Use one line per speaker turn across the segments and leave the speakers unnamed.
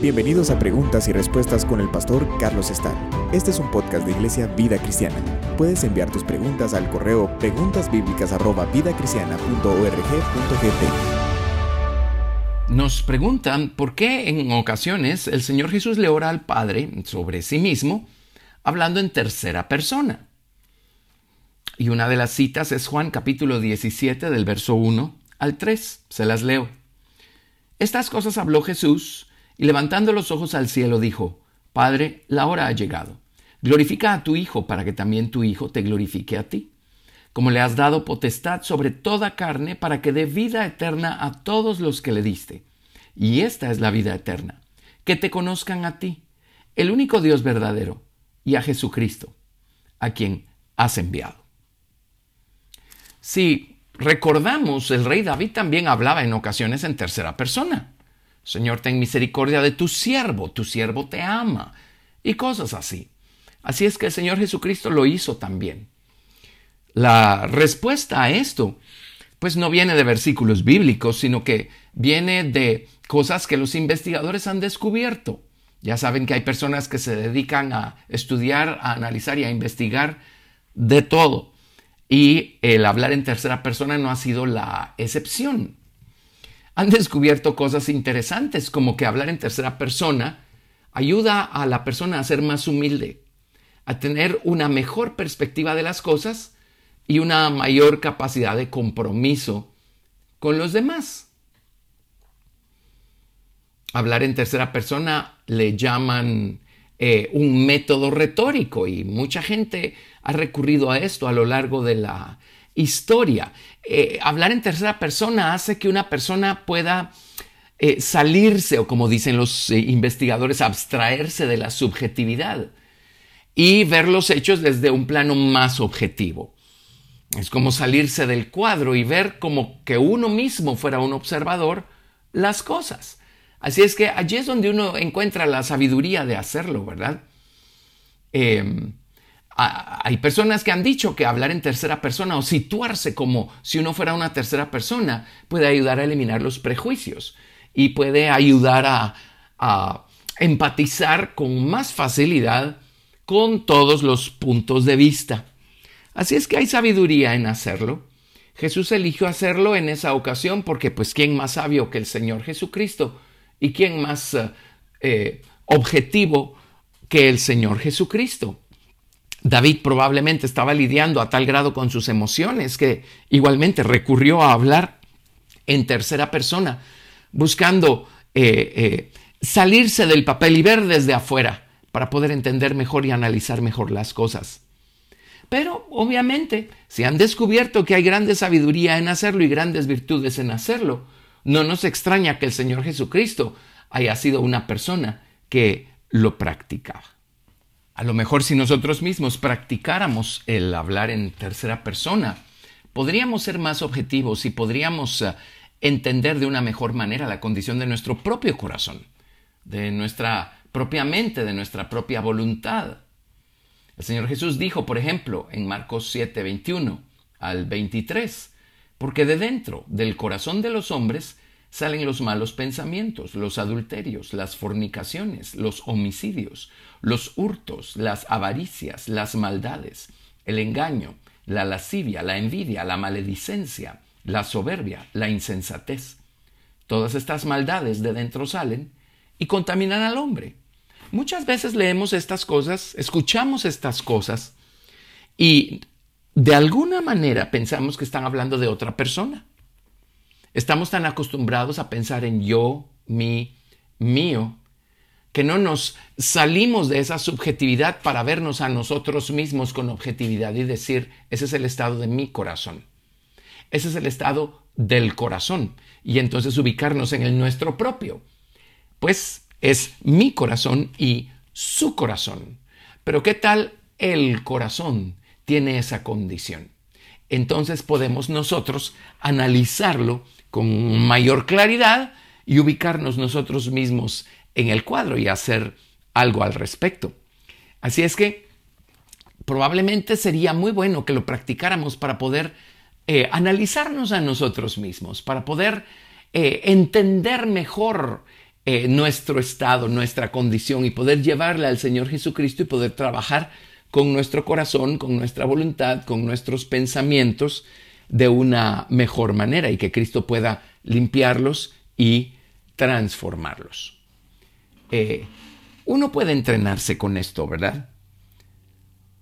Bienvenidos a Preguntas y Respuestas con el pastor Carlos Estar. Este es un podcast de Iglesia Vida Cristiana. Puedes enviar tus preguntas al correo preguntasbiblicas@vidacristiana.org.gt.
Nos preguntan por qué en ocasiones el Señor Jesús le ora al Padre sobre sí mismo, hablando en tercera persona. Y una de las citas es Juan capítulo 17 del verso 1 al 3. Se las leo. Estas cosas habló Jesús y levantando los ojos al cielo dijo, Padre, la hora ha llegado. Glorifica a tu Hijo para que también tu Hijo te glorifique a ti. Como le has dado potestad sobre toda carne para que dé vida eterna a todos los que le diste. Y esta es la vida eterna, que te conozcan a ti, el único Dios verdadero, y a Jesucristo, a quien has enviado. Si recordamos, el rey David también hablaba en ocasiones en tercera persona. Señor, ten misericordia de tu siervo, tu siervo te ama, y cosas así. Así es que el Señor Jesucristo lo hizo también. La respuesta a esto, pues no viene de versículos bíblicos, sino que viene de cosas que los investigadores han descubierto. Ya saben que hay personas que se dedican a estudiar, a analizar y a investigar de todo. Y el hablar en tercera persona no ha sido la excepción han descubierto cosas interesantes, como que hablar en tercera persona ayuda a la persona a ser más humilde, a tener una mejor perspectiva de las cosas y una mayor capacidad de compromiso con los demás. Hablar en tercera persona le llaman eh, un método retórico y mucha gente ha recurrido a esto a lo largo de la historia. Eh, hablar en tercera persona hace que una persona pueda eh, salirse, o como dicen los eh, investigadores, abstraerse de la subjetividad y ver los hechos desde un plano más objetivo. Es como salirse del cuadro y ver como que uno mismo fuera un observador las cosas. Así es que allí es donde uno encuentra la sabiduría de hacerlo, ¿verdad? Eh, hay personas que han dicho que hablar en tercera persona o situarse como si uno fuera una tercera persona puede ayudar a eliminar los prejuicios y puede ayudar a, a empatizar con más facilidad con todos los puntos de vista. Así es que hay sabiduría en hacerlo. Jesús eligió hacerlo en esa ocasión porque pues quién más sabio que el Señor Jesucristo y quién más eh, eh, objetivo que el Señor Jesucristo. David probablemente estaba lidiando a tal grado con sus emociones que igualmente recurrió a hablar en tercera persona, buscando eh, eh, salirse del papel y ver desde afuera para poder entender mejor y analizar mejor las cosas. Pero obviamente, si han descubierto que hay grande sabiduría en hacerlo y grandes virtudes en hacerlo, no nos extraña que el Señor Jesucristo haya sido una persona que lo practicaba. A lo mejor si nosotros mismos practicáramos el hablar en tercera persona, podríamos ser más objetivos y podríamos eh, entender de una mejor manera la condición de nuestro propio corazón, de nuestra propia mente, de nuestra propia voluntad. El Señor Jesús dijo, por ejemplo, en Marcos 7, 21 al 23, porque de dentro del corazón de los hombres salen los malos pensamientos, los adulterios, las fornicaciones, los homicidios, los hurtos, las avaricias, las maldades, el engaño, la lascivia, la envidia, la maledicencia, la soberbia, la insensatez. Todas estas maldades de dentro salen y contaminan al hombre. Muchas veces leemos estas cosas, escuchamos estas cosas y de alguna manera pensamos que están hablando de otra persona. Estamos tan acostumbrados a pensar en yo, mi, mío, que no nos salimos de esa subjetividad para vernos a nosotros mismos con objetividad y decir, ese es el estado de mi corazón. Ese es el estado del corazón. Y entonces ubicarnos en el nuestro propio. Pues es mi corazón y su corazón. Pero ¿qué tal el corazón tiene esa condición? Entonces podemos nosotros analizarlo con mayor claridad y ubicarnos nosotros mismos en el cuadro y hacer algo al respecto. Así es que probablemente sería muy bueno que lo practicáramos para poder eh, analizarnos a nosotros mismos, para poder eh, entender mejor eh, nuestro estado, nuestra condición y poder llevarla al Señor Jesucristo y poder trabajar con nuestro corazón, con nuestra voluntad, con nuestros pensamientos de una mejor manera y que Cristo pueda limpiarlos y transformarlos. Eh, uno puede entrenarse con esto, ¿verdad?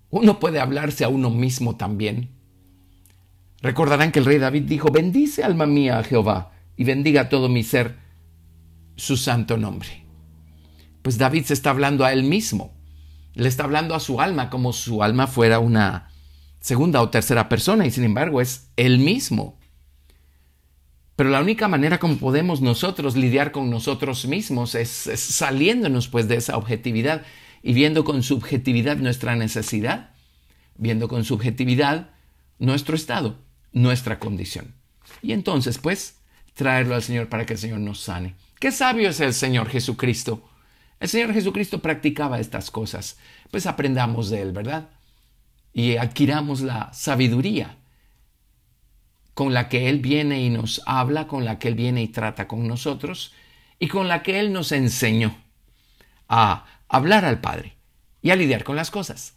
Uno puede hablarse a uno mismo también. Recordarán que el rey David dijo, bendice alma mía a Jehová y bendiga todo mi ser su santo nombre. Pues David se está hablando a él mismo, le está hablando a su alma como su alma fuera una segunda o tercera persona y sin embargo es él mismo. Pero la única manera como podemos nosotros lidiar con nosotros mismos es, saliéndonos pues de esa objetividad y viendo con subjetividad nuestra necesidad, viendo con subjetividad nuestro estado, nuestra condición. Y entonces pues traerlo al Señor para que el Señor nos sane. Qué sabio es el Señor Jesucristo. El Señor Jesucristo practicaba estas cosas. Pues aprendamos de Él, ¿verdad? Y adquiramos la sabiduría con la que Él viene y nos habla, con la que Él viene y trata con nosotros, y con la que Él nos enseñó a hablar al Padre y a lidiar con las cosas.